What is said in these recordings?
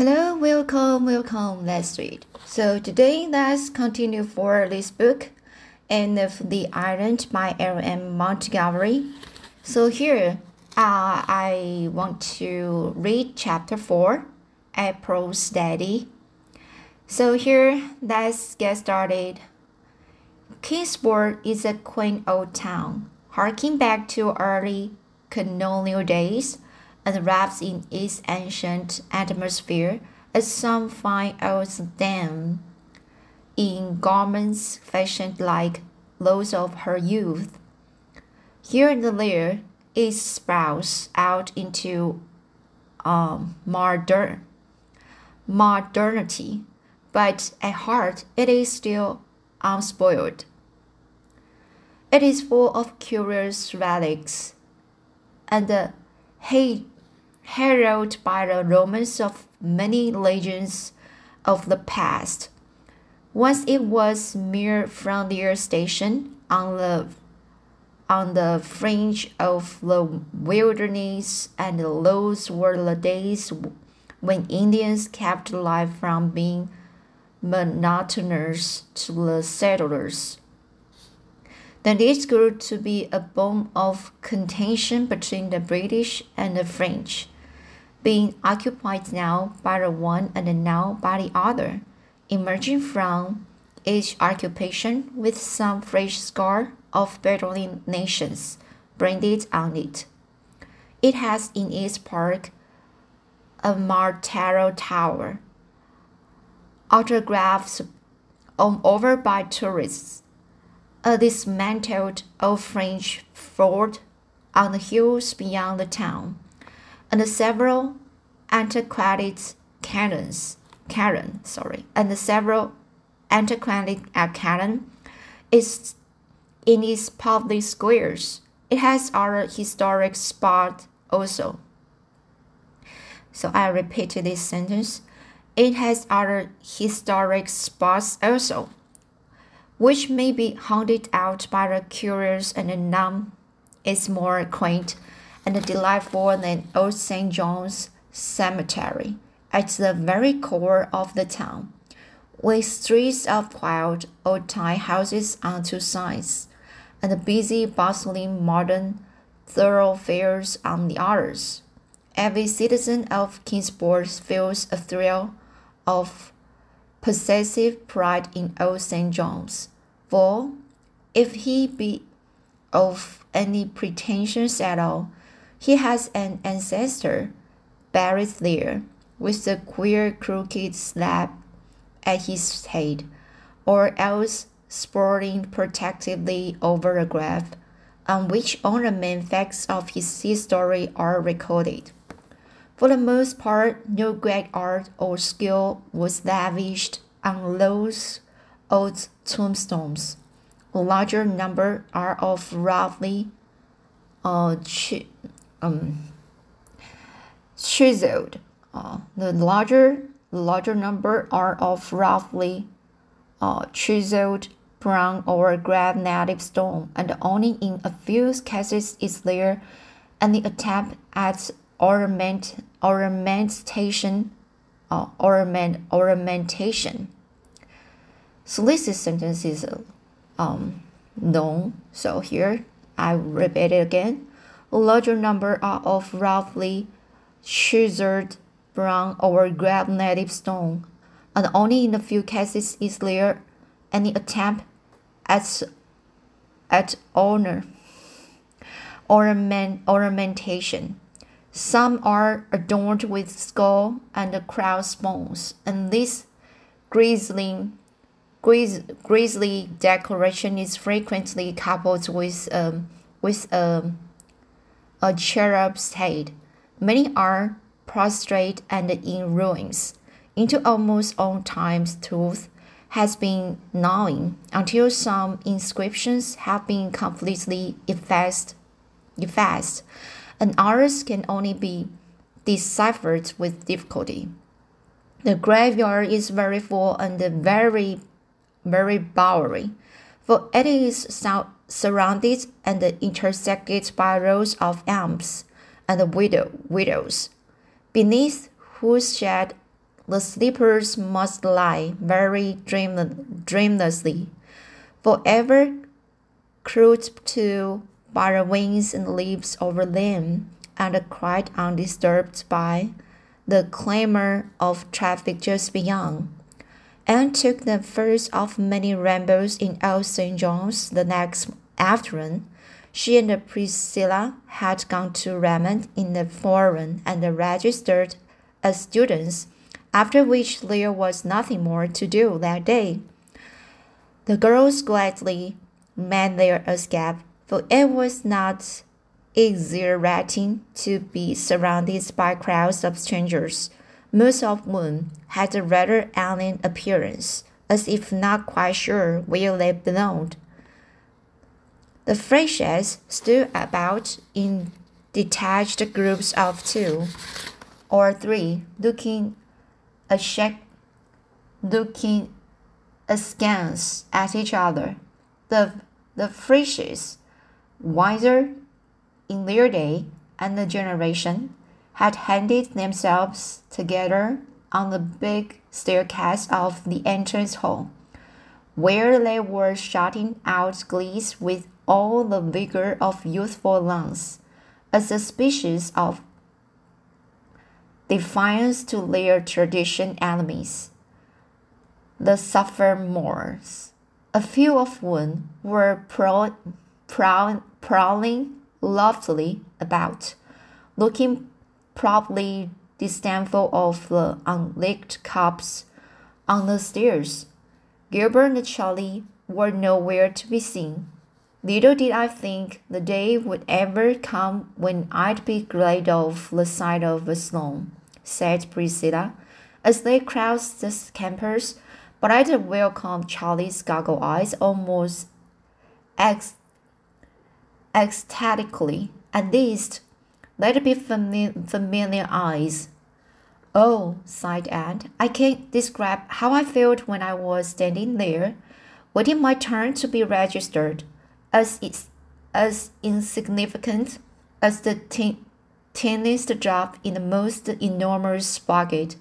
Hello, welcome, welcome. Let's read. So today, let's continue for this book, Anne of the Island" by L.M. Montgomery. So here, uh, I want to read chapter four, April's Lady. So here, let's get started. Kingsport is a quaint old town, harking back to early colonial days and wraps in its ancient atmosphere as some fine old dame in garments fashioned like those of her youth. Here and there it sprouts out into um, modern, modernity, but at heart it is still unspoiled. It is full of curious relics and the hate heralded by the romance of many legends of the past. Once it was mere frontier station on the on the fringe of the wilderness, and those were the days when Indians kept life from being monotonous to the settlers. Then this grew to be a bone of contention between the British and the French, being occupied now by the one and now by the other, emerging from each occupation with some fresh scar of battling nations branded on it. It has in its park a Martello Tower, autographs on over by tourists, a dismantled old French fort on the hills beyond the town, and several antiquated cannons, cannon, sorry, and several antiquated uh, is in its public squares. It has other historic spot also. So I repeated this sentence. It has other historic spots also, which may be hunted out by the curious and none It's more quaint and delightful than old St. John's Cemetery at the very core of the town, with streets of quiet old-time houses on two sides, and busy, bustling modern thoroughfares on the others. Every citizen of Kingsport feels a thrill of possessive pride in old St. John's, for if he be of any pretensions at all, he has an ancestor buried there with a queer crooked slab at his head, or else sprawling protectively over a grave on which ornament facts of his history are recorded. For the most part, no great art or skill was lavished on those old tombstones. A larger number are of roughly uh, um, chiseled. Uh, the larger larger number are of roughly uh, chiseled brown or gray native stone, and only in a few cases is there any attempt at ornament ornamentation uh, ornament ornamentation. So this sentence is um, known. So here I repeat it again. A larger number are of roughly chiseled brown or gray native stone, and only in a few cases is there any attempt at at honor ornament ornamentation. Some are adorned with skull and crossbones, and this gris, grisly decoration is frequently coupled with um, with um, a cherub's head. Many are prostrate and in ruins. Into almost all times, truth has been gnawing until some inscriptions have been completely effaced, effaced and others can only be deciphered with difficulty. The graveyard is very full and very, very bowery, for it is surrounded and intersected by rows of elms and widow, widows, beneath whose shade the sleepers must lie very dream- dreamlessly, forever crude to by the winds and leaves over them, and quite undisturbed by the clamor of traffic just beyond. Anne took the first of many rambles in Old St. John's the next afternoon. She and Priscilla had gone to Redmond in the foreign and registered as students, after which there was nothing more to do that day. The girls gladly made their escape, for it was not exhilarating to be surrounded by crowds of strangers, most of whom had a rather alien appearance, as if not quite sure where they belonged. The Freshies stood about in detached groups of two or three, looking ashamed, looking askance at each other. The the Freshies, wiser in their day and the generation, had handed themselves together on the big staircase of the entrance hall, where they were shouting out glees with all the vigor of youthful lungs, as a species of defiance to their tradition enemies. The sophomores, a few of whom were prow, prow, prowling loftily about, looking proudly disdainful of the unlicked cups on the stairs. Gilbert and Charlie were nowhere to be seen. Little did I think the day would ever come when I'd be glad of the sight of a Sloane, said Priscilla, as they crossed the campus, but I'd welcome Charlie's goggle eyes almost ec- ecstatically. At least, it be fami- familiar eyes. Oh, sighed Anne, I can't describe how I felt when I was standing there, waiting my turn to be registered as it's as insignificant as the tin, tiniest drop in the most enormous bucket.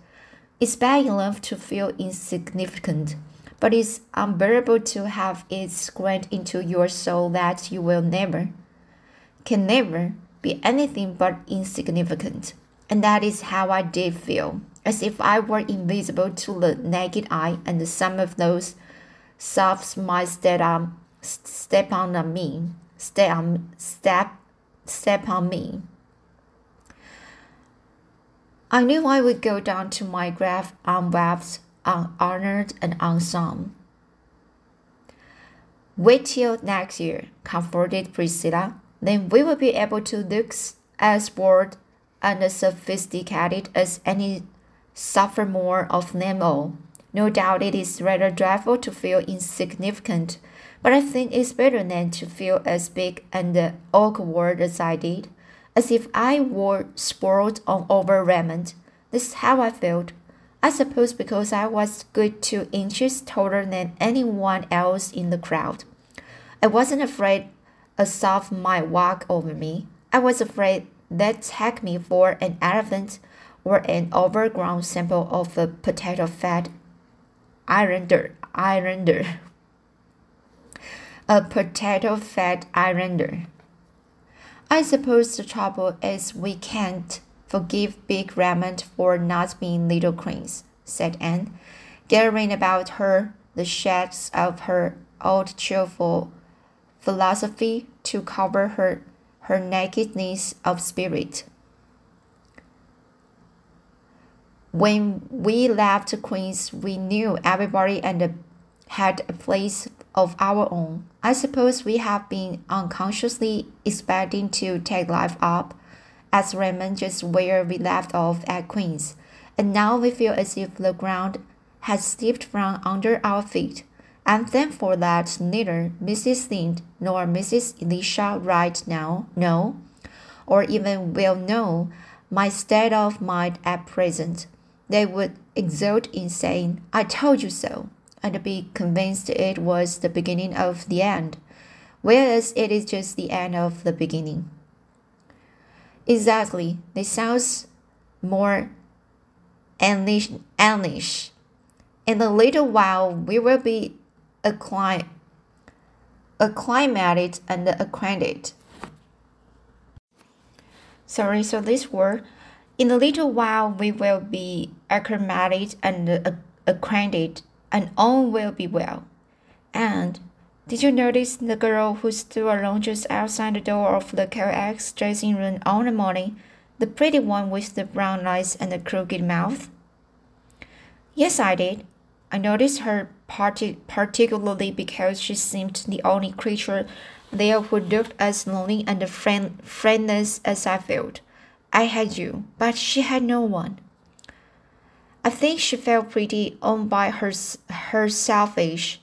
It's bad enough to feel insignificant, but it's unbearable to have it squared into your soul that you will never, can never be anything but insignificant. And that is how I did feel, as if I were invisible to the naked eye, and some of those soft might that on step on me, step on step step on me. I knew I would go down to my grave unwept, unhonored, and unsung. Wait till next year, comforted Priscilla. Then we will be able to look as bored and sophisticated as any sophomore of all. No doubt it is rather dreadful to feel insignificant but I think it's better than to feel as big and awkward as I did, as if I were spoiled on over raiment. This is how I felt. I suppose because I was good two inches taller than anyone else in the crowd. I wasn't afraid a soft might walk over me. I was afraid they'd take me for an elephant or an overgrown sample of a potato fat islander. islander a potato fat islander. I suppose the trouble is we can't forgive Big Redmond for not being little queens, said Anne, gathering about her the shades of her old cheerful philosophy to cover her, her nakedness of spirit. When we left Queens, we knew everybody and had a place of our own. I suppose we have been unconsciously expecting to take life up as Redmond just where we left off at Queen's, and now we feel as if the ground has slipped from under our feet. I'm thankful that neither Mrs. Lynde nor Mrs. Elisha Wright now know, or even will know, my state of mind at present. They would exult in saying, I told you so and be convinced it was the beginning of the end, whereas it is just the end of the beginning. Exactly, this sounds more English, English. In a little while, we will be acclim- acclimated and acquainted. Sorry, so this word. In a little while, we will be acclimated and uh, acquainted, and all will be well. And did you notice the girl who stood alone just outside the door of the KX dressing room on the morning? The pretty one with the brown eyes and the crooked mouth? Yes, I did. I noticed her partic particularly because she seemed the only creature there who looked as lonely and friend friendless as I felt. I had you, but she had no one. I think she felt pretty on by her, her selfish,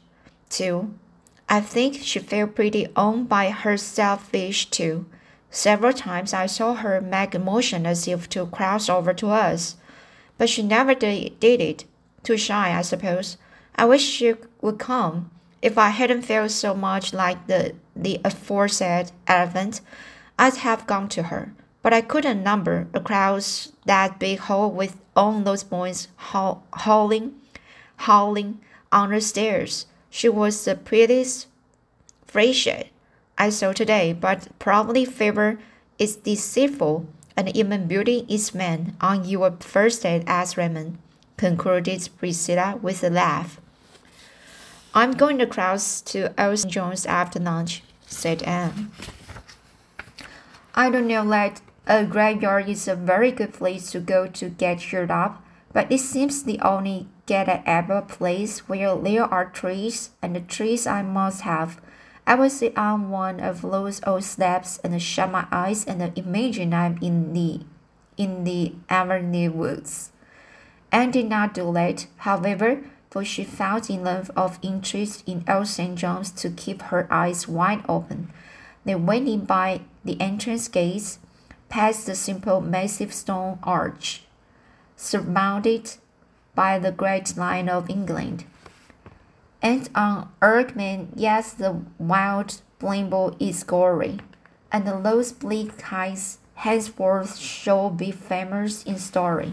too. I think she felt pretty on by her selfish, too. Several times I saw her make a motion as if to cross over to us, but she never did, did it. Too shy, I suppose. I wish she would come. If I hadn't felt so much like the, the aforesaid elephant, I'd have gone to her. But I couldn't number across that big hole with all those boys howling, howling on the stairs. She was the prettiest Frasier I saw today, but probably favor is deceitful, and even beauty is man on your first date as Redmond, concluded Priscilla with a laugh. I'm going across to Old Jones after lunch, said Anne. I don't know that a graveyard is a very good place to go to get cheered up, but it seems the only get at ever place where there are trees, and the trees I must have I will sit on one of those old steps and shut my eyes and imagine I'm in the in the Avonlea woods. Anne did not do that, however, for she felt enough of interest in old St. John's to keep her eyes wide open. They went in by the entrance gates, past the simple massive stone arch, surmounted by the great Lion of England and on Inkerman, yes, the wild blimble is gory, and those bleak heights henceforth shall be famous in story.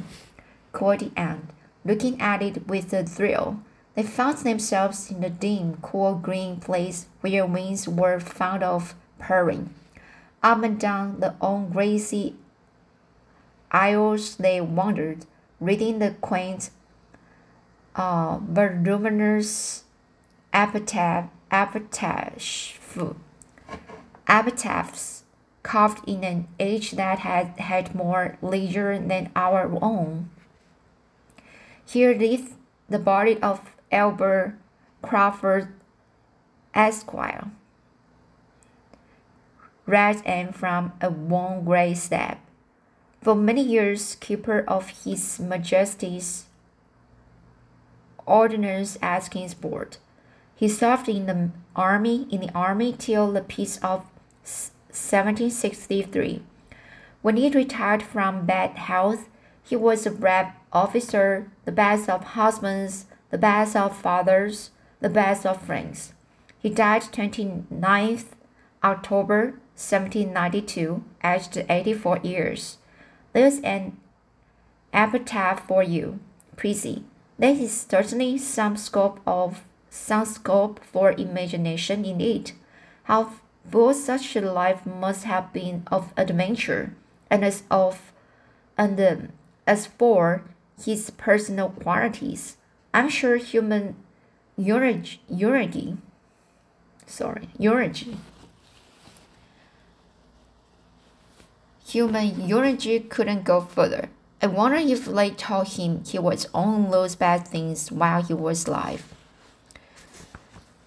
Quoted Anne, looking at it with a thrill. They found themselves in the dim, cool green place where winds were fond of purring. Up and down the old grassy aisles they wandered, reading the quaint, uh, voluminous epitaph, epitaph, epitaphs carved in an age that had had more leisure than our own. Here lieth the body of Albert Crawford, Esquire, read Anne from a worn grey step. For many years, keeper of His Majesty's ordnance at Kingsport. He served in the army in the army till the peace of 1763. When he retired from bad health, he was a brave officer, the best of husbands, the best of fathers, the best of friends. He died 29th October 1792, aged 84 years. There's an epitaph for you, Prissy. There is certainly some scope of some scope for imagination in it. How full such a life must have been of adventure, and as of and um, as for his personal qualities, I'm sure human eulogy sorry, eulogy. Human eulogy couldn't go further. I wonder if they told him he was on those bad things while he was alive.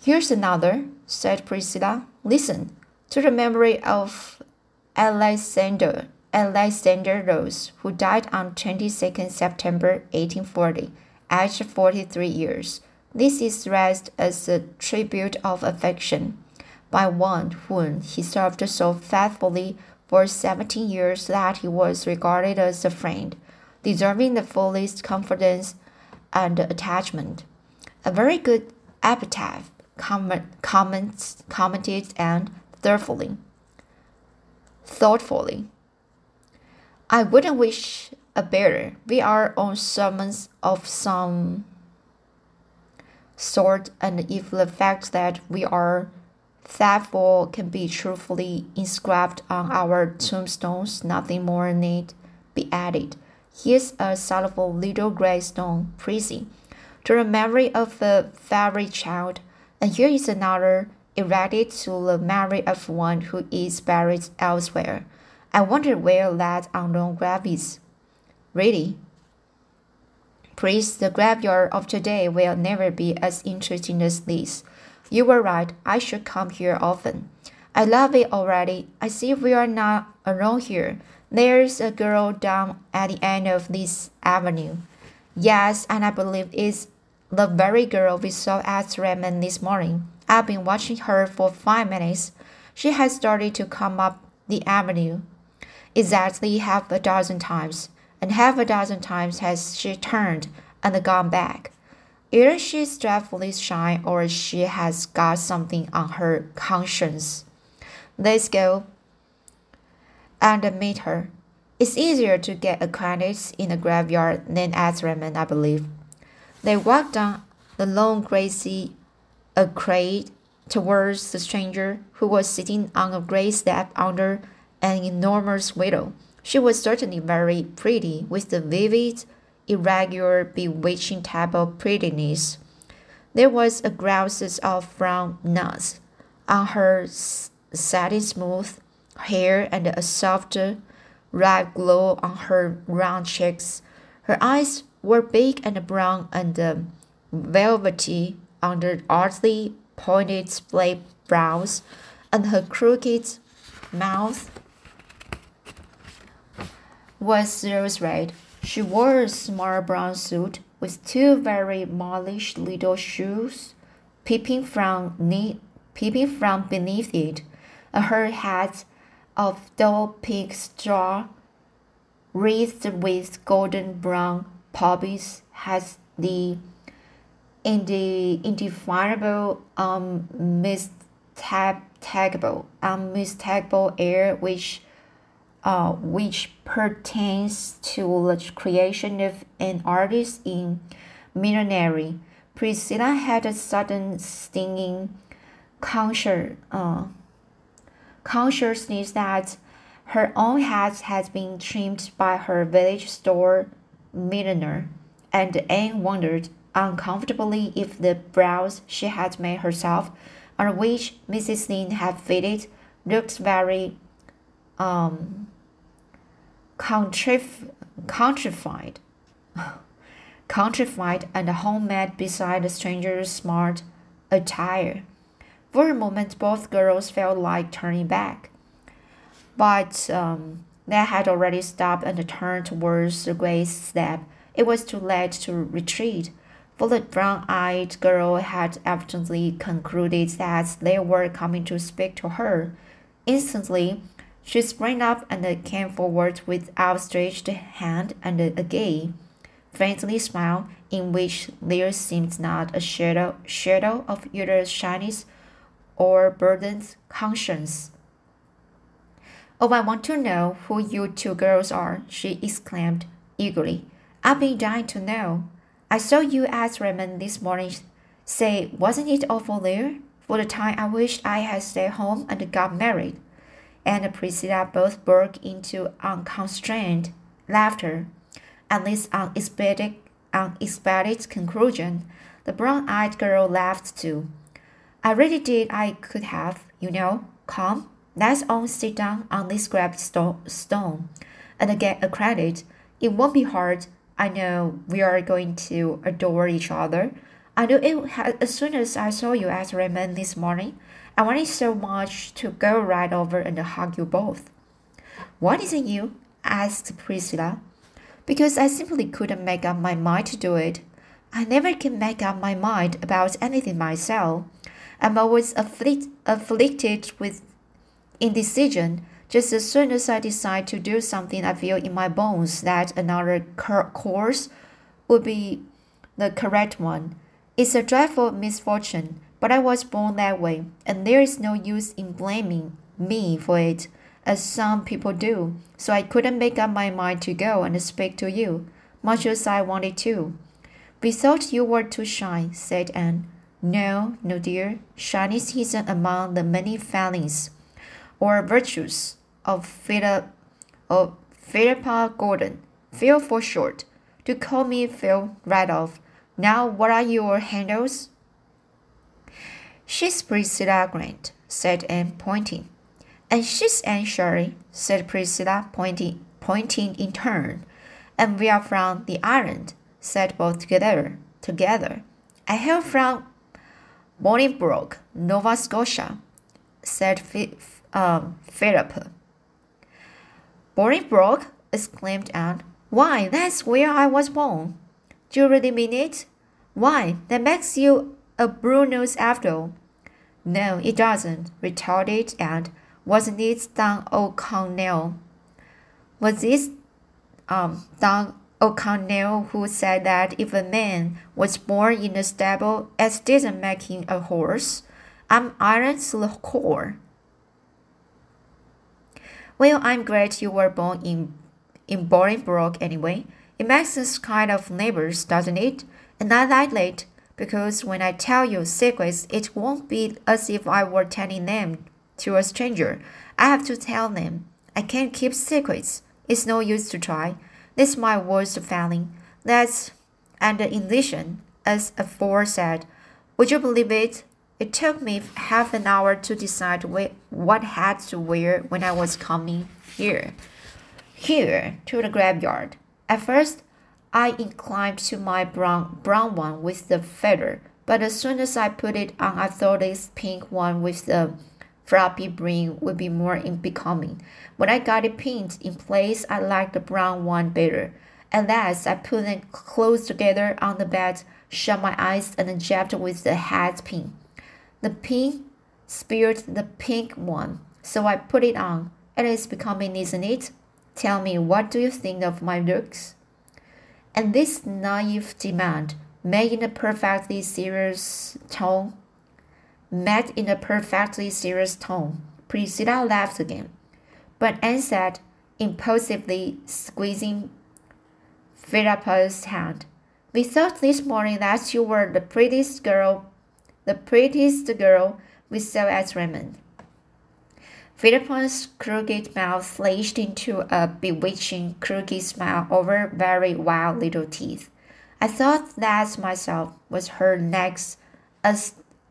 Here's another, said Priscilla. Listen to the memory of Alexander Alexander Rose, who died on 22nd September 1840, aged 43 years. This is read as a tribute of affection by one whom he served so faithfully for 17 years that he was regarded as a friend, deserving the fullest confidence and attachment. A very good epitaph comment, comments, commented Anne thoughtfully. Thoughtfully. I wouldn't wish a better. We are on sermons of some sort, and if the fact that we are thankful can be truthfully inscribed on our tombstones, nothing more need be added. Here's a soulful little gravestone, prissy, to the memory of the fairy child, and here is another erected to the memory of one who is buried elsewhere. I wonder where that unknown grave is. Really? Please, the graveyard of today will never be as interesting as this. You were right, I should come here often. I love it already. I see we are not alone here. There's a girl down at the end of this avenue. Yes, and I believe it's the very girl we saw at Redmond this morning. I've been watching her for five minutes. She has started to come up the avenue exactly half a dozen times, and half a dozen times has she turned and gone back. Either she's dreadfully shy or she has got something on her conscience. Let's go and meet her. It's easier to get acquainted in a graveyard than at Redmond, I believe. They walked down the long grassy arcade towards the stranger who was sitting on a gray step under an enormous window. She was certainly very pretty, with the vivid, irregular, bewitching type of prettiness. There was a grouses of brown nuts on her satin smooth hair and a soft red glow on her round cheeks. Her eyes were big and brown and um, velvety under oddly pointed split brows, and her crooked mouth was rose red. She wore a small brown suit with two very mallish little shoes peeping from, peeping from beneath it. and Her hat of dull pink straw, wreathed with golden brown poppies, has the in the indefinable, um, unmistakable, unmistakable um, air which, uh, which pertains to the creation of an artist in millinery. Priscilla had a sudden stinging conscious, uh, consciousness that her own hat had been trimmed by her village store milliner, and Anne wondered uncomfortably if the brows she had made herself, on which Mrs. Lynde had fitted, looked very um, contrified, contrified and homemade beside the stranger's smart attire. For a moment, both girls felt like turning back, but um, they had already stopped and turned towards the great step. It was too late to retreat for the brown-eyed girl had evidently concluded that they were coming to speak to her. Instantly, she sprang up and came forward with outstretched hand and a gay, friendly smile in which there seemed not a shadow, shadow of either shyness or burdened conscience. Oh, I want to know who you two girls are, she exclaimed eagerly. I've been dying to know. I saw you at Redmond this morning. Say, wasn't it awful there? For the time I wished I had stayed home and got married. And Priscilla both broke into unconstrained laughter. At this unexpected, unexpected conclusion, the brown-eyed girl laughed too. I really did I could have, you know. Come, let's all sit down on this scrap stone and get a credit. It won't be hard I know we are going to adore each other. I knew it as soon as I saw you at Redmond this morning. I wanted so much to go right over and hug you both. Why isn't you? asked Priscilla. Because I simply couldn't make up my mind to do it. I never can make up my mind about anything myself. I'm always afflict, afflicted with indecision just as soon as I decide to do something, I feel in my bones that another course would be the correct one. It's a dreadful misfortune, but I was born that way, and there is no use in blaming me for it. as some people do, so I couldn't make up my mind to go and speak to you, much as I wanted to. We thought you were too shy, said Anne. No, no, dear. Shyness isn't among the many failings or virtues of Philip of Philippa Gordon. Phil for short. To call me Phil right off. Now, what are your handles? She's Priscilla Grant, said Anne, pointing. And she's Anne Shirley, said Priscilla, pointing, pointing in turn. And we are from the island, said both together. Together. I hail from Bolingbroke, Nova Scotia, said um, Philip. Bolingbroke, exclaimed Anne. Why, that's where I was born. Do you really mean it? Why, that makes you a Bruno's after. No, it doesn't, retorted Anne. Wasn't it Don O'Connell? Was this um, Don O'Connell who said that if a man was born in a stable, it didn't make him a horse? I'm iron to the core. Well, I'm glad you were born in in Bolingbroke anyway. It makes us kind of neighbors, doesn't it? And I like it because when I tell you secrets, it won't be as if I were telling them to a stranger. I have to tell them. I can't keep secrets. It's no use to try. This my worst failing. That's and in addition, as aforesaid, would you believe it? It took me half an hour to decide what hat to wear when I was coming here. Here to the graveyard. At first, I inclined to my brown brown one with the feather, but as soon as I put it on, I thought this pink one with the floppy brim would be more becoming. When I got it pinned in place, I liked the brown one better. At last, I put them close together on the bed, shut my eyes, and jabbed with the hat pin. The pin speared the pink one, so I put it on. It is becoming, isn't it? Tell me, what do you think of my looks? And this naive demand, made in a perfectly serious tone, met in a perfectly serious tone, Priscilla laughed again. But Anne said, impulsively squeezing Philippa's hand, We thought this morning that you were the prettiest girl, the prettiest girl we saw at Redmond. Philippa's crooked mouth flashed into a bewitching crooked smile over very wild little teeth. I thought that myself was her next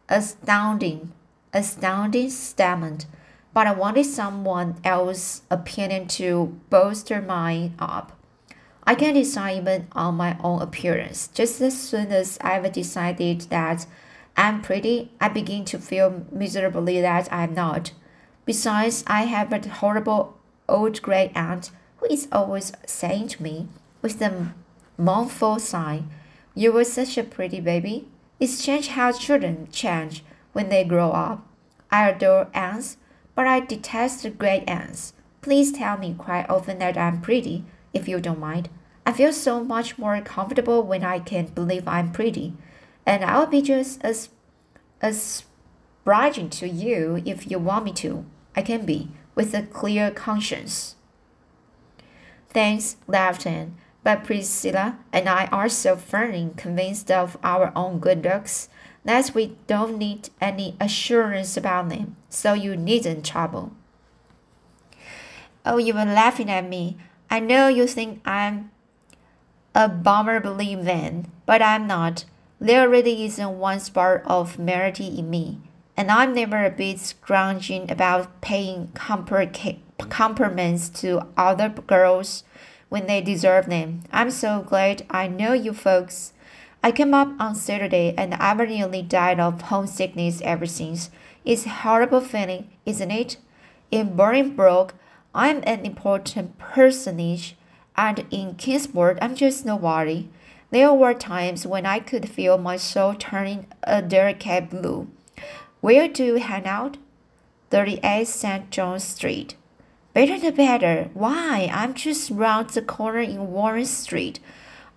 astounding, astounding statement but I wanted someone else's opinion to bolster mine up. I can decide even on my own appearance. Just as soon as I've decided that I'm pretty, I begin to feel miserably that I'm not. Besides, I have a horrible old gray aunt who is always saying to me, with a mournful sigh, You were such a pretty baby. It's strange how children change when they grow up. I adore aunts but I detest the great ants. Please tell me quite often that I'm pretty, if you don't mind. I feel so much more comfortable when I can believe I'm pretty, and I'll be just as as obliging to you if you want me to. I can be, with a clear conscience. Thanks, Anne. But Priscilla and I are so firmly convinced of our own good looks that we don't need any assurance about them, so you needn't trouble. Oh, you were laughing at me. I know you think I'm abominably vain, but I'm not. There really isn't one spark of merit in me, and I'm never a bit scrounging about paying compliments to other girls when they deserve them. I'm so glad I know you folks. I came up on Saturday and I've nearly died of homesickness ever since. It's a horrible feeling, isn't it? In Bolingbroke, I'm an important personage, and in Kingsport, I'm just nobody. There were times when I could feel my soul turning a delicate blue. Where do you hang out? 38 St. John Street. Better the better. Why? I'm just round the corner in Warren Street.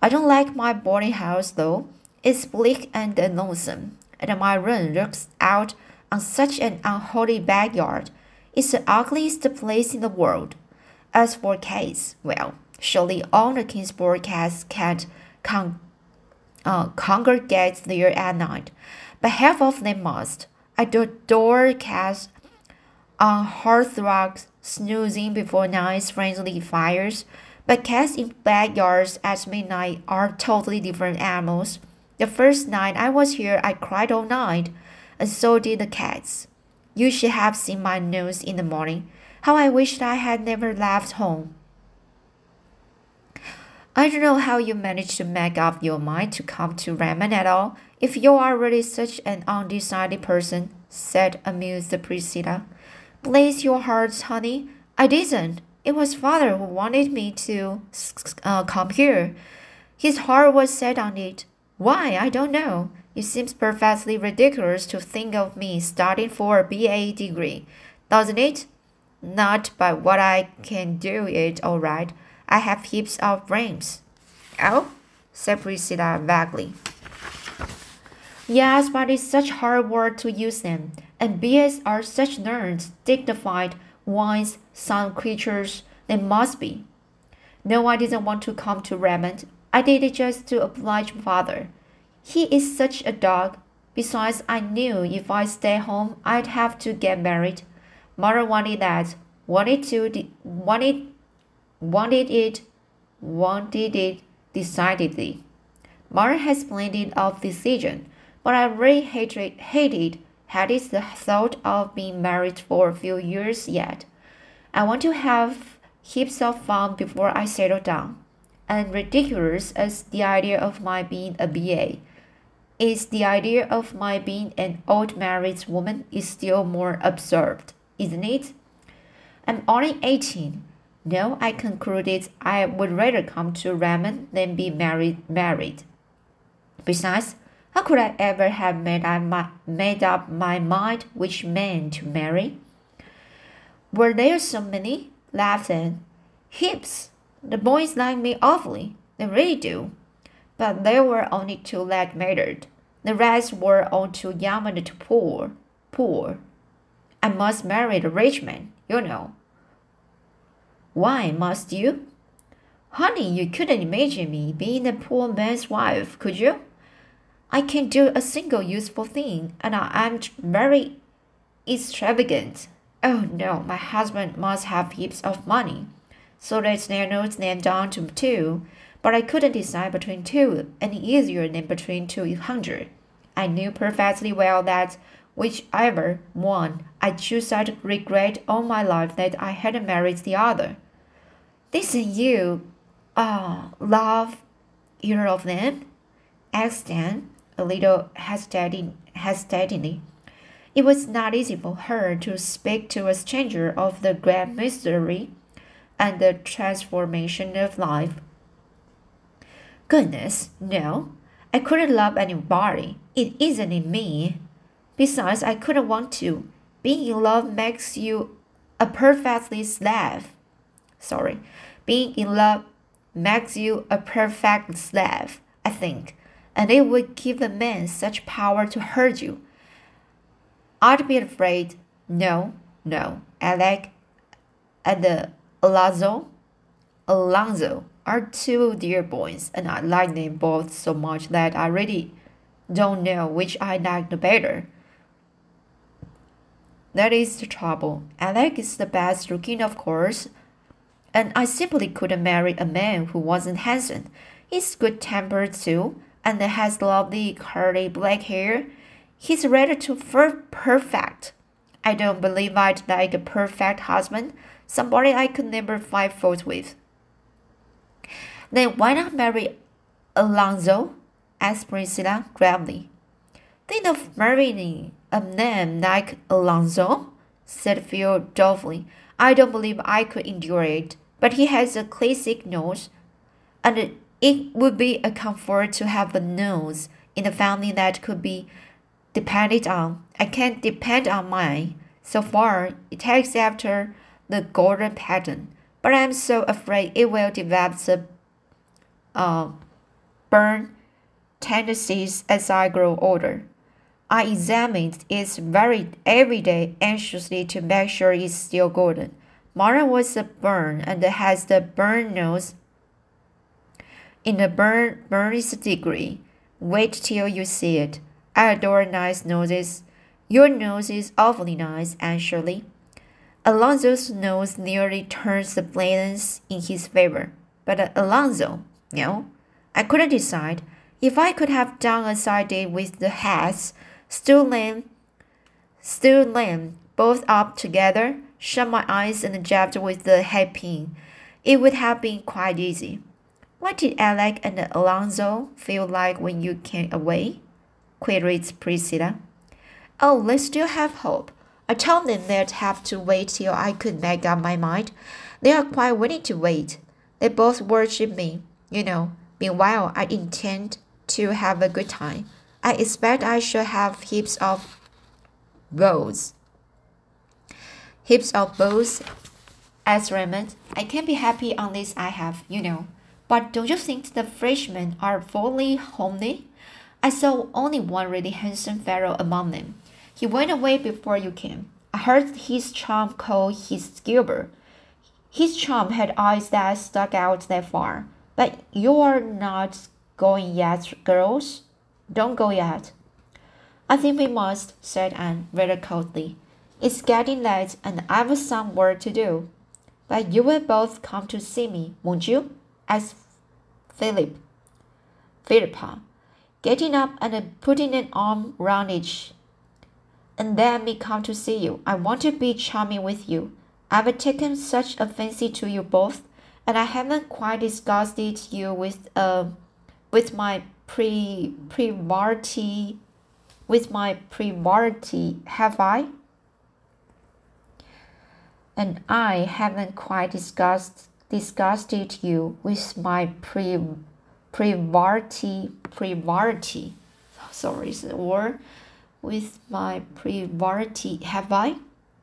I don't like my boarding house though. It's bleak and lonesome, and my room looks out on such an unholy backyard. It's the ugliest place in the world. As for cats, well, surely all the Kingsport cats can't con- uh, congregate there at night, but half of them must. I adore cats uh, on hearthrugs, snoozing before nice friendly fires, but cats in backyards at midnight are totally different animals. The first night I was here, I cried all night, and so did the cats. You should have seen my nose in the morning. How I wished I had never left home. I don't know how you managed to make up your mind to come to Redmond at all, if you are really such an undecided person, said amused Priscilla. Bless your hearts, honey. I didn't. It was father who wanted me to uh, come here. His heart was set on it. Why, I don't know. It seems perfectly ridiculous to think of me starting for a BA degree, doesn't it? Not by what I can do it all right. I have heaps of brains. Oh, said Priscilla vaguely. Yes, but it's such hard work to use them, and BAs are such nerds, dignified, wise, sound creatures. They must be. No, I didn't want to come to Redmond. I did it just to oblige father. He is such a dog. Besides, I knew if I stay home, I'd have to get married. Mother wanted that, wanted to, wanted, wanted it, wanted it decidedly. Mother has plenty of decision, but I really hated, hated, hated the thought of being married for a few years yet. I want to have heaps of fun before I settle down. And ridiculous as the idea of my being a BA is the idea of my being an old married woman is still more absurd isn't it? I'm only 18. No, I concluded I would rather come to Redmond than be married. married. Besides, how could I ever have made, I, my, made up my mind which man to marry? Were there so many? laughed Anne. Heaps. The boys like me awfully. They really do. But there were only two that mattered. The rest were all too young and too poor. Poor. I must marry the rich man, you know. Why must you? Honey, you couldn't imagine me being a poor man's wife, could you? I can do a single useful thing, and I am very extravagant. Oh no, my husband must have heaps of money. So let's narrow them down to two, but I couldn't decide between two any easier than between two hundred. I knew perfectly well that whichever one I choose, I'd regret all my life that I hadn't married the other. Didn't you, uh, love either of them? asked Anne, a little hesitating, hesitatingly. It was not easy for her to speak to a stranger of the great mystery and the transformation of life. Goodness, no. I couldn't love anybody. It isn't in me. Besides, I couldn't want to. Being in love makes you a perfectly slave. Sorry. Being in love makes you a perfect slave, I think. And it would give a man such power to hurt you. I'd be afraid. No, no. Alec and the Alonzo, Alonzo are two dear boys, and I like them both so much that I really don't know which I like the better. That is the trouble. Alec is the best looking, of course, and I simply couldn't marry a man who wasn't handsome. He's good tempered too, and has lovely curly black hair. He's rather too perfect. I don't believe I'd like a perfect husband, somebody I could never find fault with. Then why not marry Alonzo? asked Priscilla gravely. Think of marrying a man like Alonzo? said Phil dolefully. I don't believe I could endure it, but he has a classic nose, and it would be a comfort to have a nose in the family that could be depended on. I can't depend on mine. So far, it takes after the Gordon pattern, but I'm so afraid it will develop the uh, Byrne tendencies as I grow older. I examined it very every day anxiously to make sure it's still Gordon. Mara was a Byrne and has the Byrne nose in a burn burnest degree. Wait till you see it. I adore nice noses. Your nose is awfully nice, actually. Alonzo's nose nearly turns the balance in his favor. But uh, Alonzo, no. I couldn't decide. If I could have done a side did with the hats, stood them, stood them both up together, shut my eyes and jabbed with the head hairpin, it would have been quite easy. What did Alec and Alonzo feel like when you came away? queried Priscilla. Oh, they still have hope. I told them they'd have to wait till I could make up my mind. They are quite willing to wait. They both worship me, you know. Meanwhile, I intend to have a good time. I expect I shall have heaps of beaux. Heaps of beaux, as Raymond. I can be happy unless I have, you know. But don't you think the freshmen are fully homely? I saw only one really handsome fellow among them. He went away before you came. I heard his chum call his Gilbert. His chum had eyes that stuck out that far. But you're not going yet, girls? Don't go yet. I think we must, said Anne rather coldly. It's getting late and I've some work to do. But you will both come to see me, won't you? Asked Philip. Philippa, getting up and putting an arm round each and let me come to see you. I want to be charming with you. I've taken such a fancy to you both, and I haven't quite disgusted you with uh with my pre priority with my priority, have I? And I haven't quite disgust, disgusted you with my pre priority priority. Sorry, the word with my priority, have I?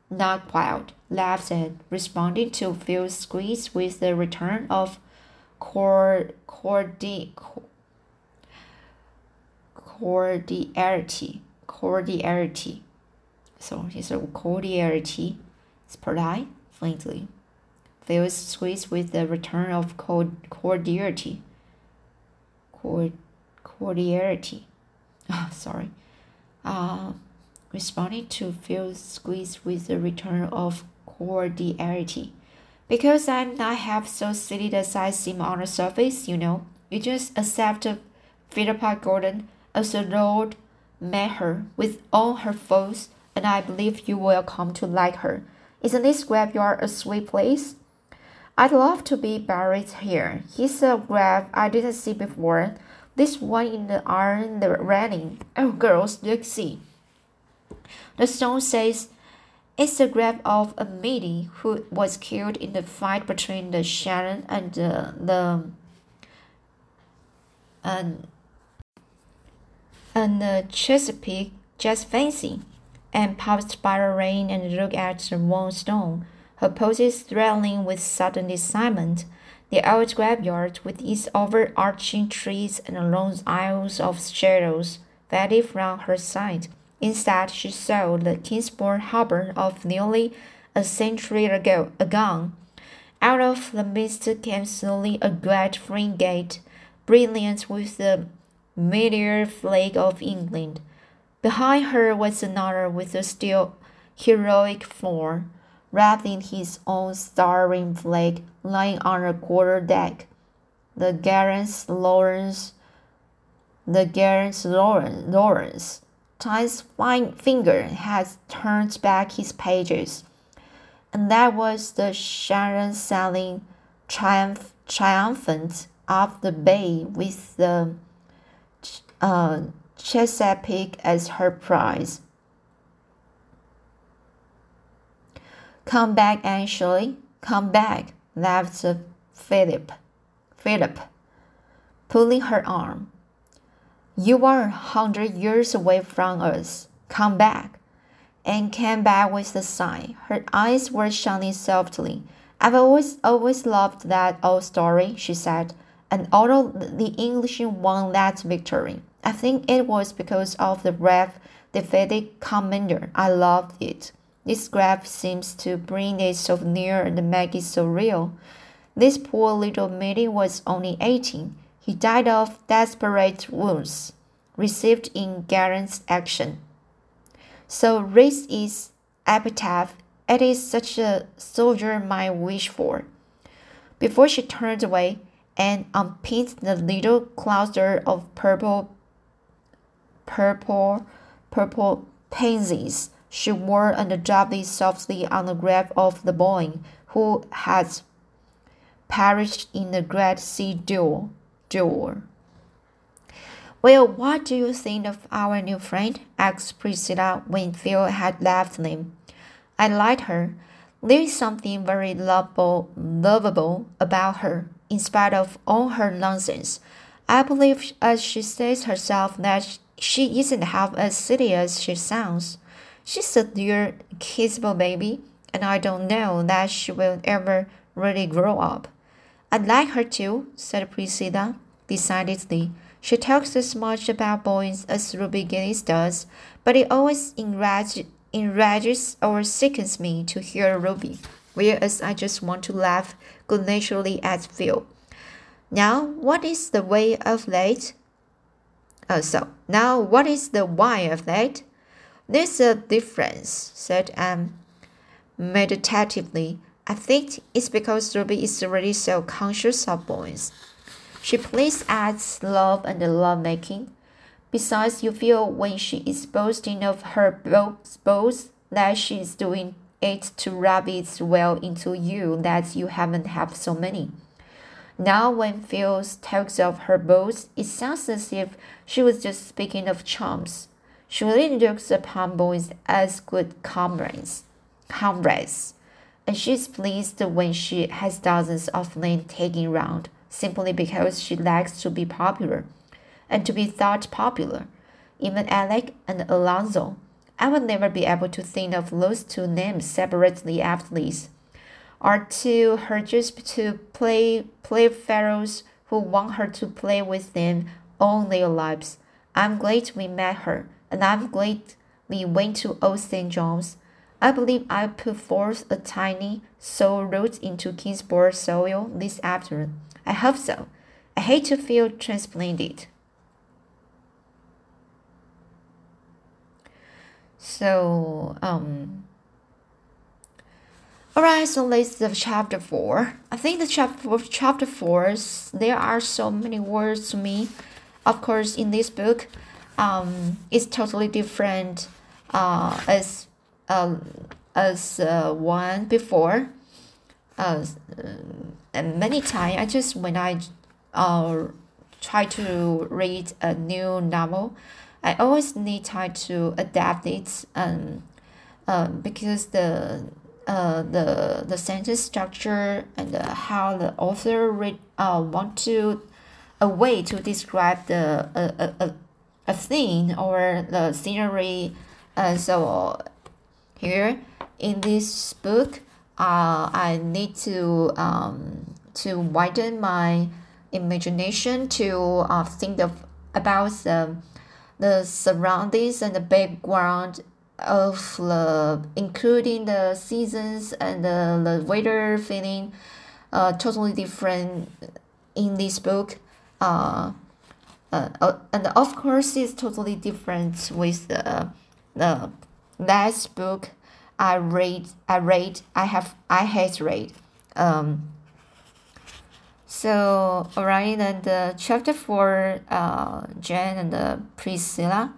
Not quite, laughed and responding to Phil's squeeze with the return of cord, cordi, cordiality. Cordiality. So it's a cordiality. It's polite, friendly. Phil's squeeze with the return of cordiality. Cord, cordiality. Ah, sorry uh, responding to Phil's squeeze with the return of cordiality. Because I'm not half so silly as I seem on the surface, you know. You just accept Philippa Gordon as the Lord met her with all her faults, and I believe you will come to like her. Isn't this graveyard a sweet place? I'd love to be buried here. Here's a grave I didn't see before. This one in the iron the railing. Oh, girls, look see. The stone says it's the grave of a lady who was killed in the fight between the Shannon and the, the and and the Chesapeake just fancy and paused by the rain and looked at the one stone, her poses thrilling with sudden excitement. The old graveyard, with its overarching trees and long aisles of shadows, faded from her sight. Instead, she saw the Kingsport harbor of nearly a century ago. Agone. Out of the mist came slowly a great frigate, brilliant with the meteor flag of England. Behind her was another with a still heroic form wrapped in his own starring flag, lying on the quarter deck. The gallant Lawrence, the gallant Lawrence, Lawrence, Time's fine finger had turned back his pages, and that was the Shannon sailing triumph, triumphant up the bay with the uh, Chesapeake as her prize. Come back, Ashley. Come back, laughed Philip. Philip, pulling her arm. You are a hundred years away from us. Come back. Anne came back with a sigh. Her eyes were shining softly. I've always, always loved that old story, she said. and although the English won that victory, I think it was because of the brave, defeated commander. I loved it. This graph seems to bring it so near and make it so real. This poor little middy was only 18. He died of desperate wounds received in Garand's action. So this is epitaph. It is such a soldier might wish for. Before she turned away and unpinned the little cluster of purple, purple, purple pansies she wore and dropped it softly on the grave of the boy who had perished in the Great Sea duel. duel. Well, what do you think of our new friend? asked Priscilla when Phil had left them. I like her. There is something very lovable, lovable about her, in spite of all her nonsense. I believe, as she says herself, that she isn't half as silly as she sounds. She's a dear, kissable baby, and I don't know that she will ever really grow up. I'd like her to, said Priscilla decidedly. She talks as much about boys as Ruby Gillis does, but it always enrage, enrages or sickens me to hear Ruby, whereas I just want to laugh good naturedly at Phil. Now, what is the way of late? Oh, so now what is the why of that? There's a difference, said Anne meditatively. I think it's because Ruby is already so conscious of boys. She plays at love and lovemaking. Besides, you feel when she is boasting of her boast that she is doing it to rub it well into you that you haven't had so many. Now, when Phil talks of her boast, it sounds as if she was just speaking of charms. She really looks upon boys as good comrades, comrades, and she's pleased when she has dozens of them taking round simply because she likes to be popular and to be thought popular. Even Alec and Alonzo. I will never be able to think of those two names separately after this. Are to her just to play play playfellows who want her to play with them all their lives. I'm glad we met her, and I'm glad we went to Old St. John's. I believe I put forth a tiny soul root into Kingsport soil this afternoon. I hope so. I hate to feel transplanted. So, um, Alright, so let's chapter four. I think the chapter chapter four there are so many words to me. Of course, in this book, um, it's totally different uh, as um, as uh, one before. Uh, and many times I just when I uh, try to read a new novel, I always need time to adapt it um, um, because the uh, the the sentence structure and uh, how the author read uh, want to a way to describe the a, a, a thing or the scenery And so here in this book uh, I need to um, to widen my imagination to uh, think of about the, the surroundings and the background of the including the seasons and the, the weather feeling uh, totally different in this book. Uh, uh, uh and of course it's totally different with the the last book I read I read I have I has read. Um so alright and uh, chapter four uh Jen and uh, Priscilla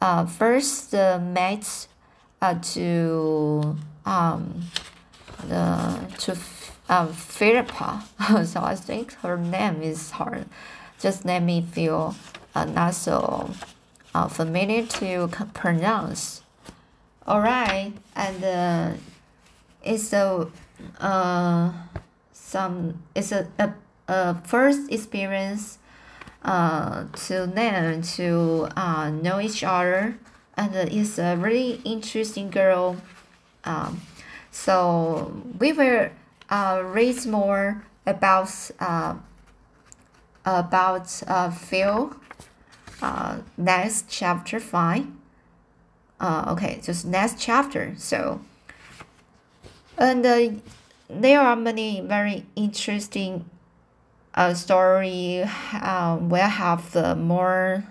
uh first uh, met uh, to um the to um Philippa. So I think her name is hard just let me feel uh, not so uh, familiar to pronounce. All right and uh, it's a uh, some it's a, a, a first experience uh, to them to uh, know each other. And it's a really interesting girl. Um, so we will uh, read more about uh, about uh, few uh, next chapter five. Uh, okay, just next chapter. So, and uh, there are many very interesting uh, story. Uh, we'll have the more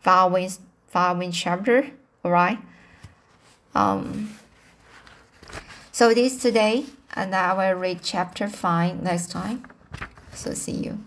following following chapter. All right. Um. So this today, and I will read chapter five next time. So see you.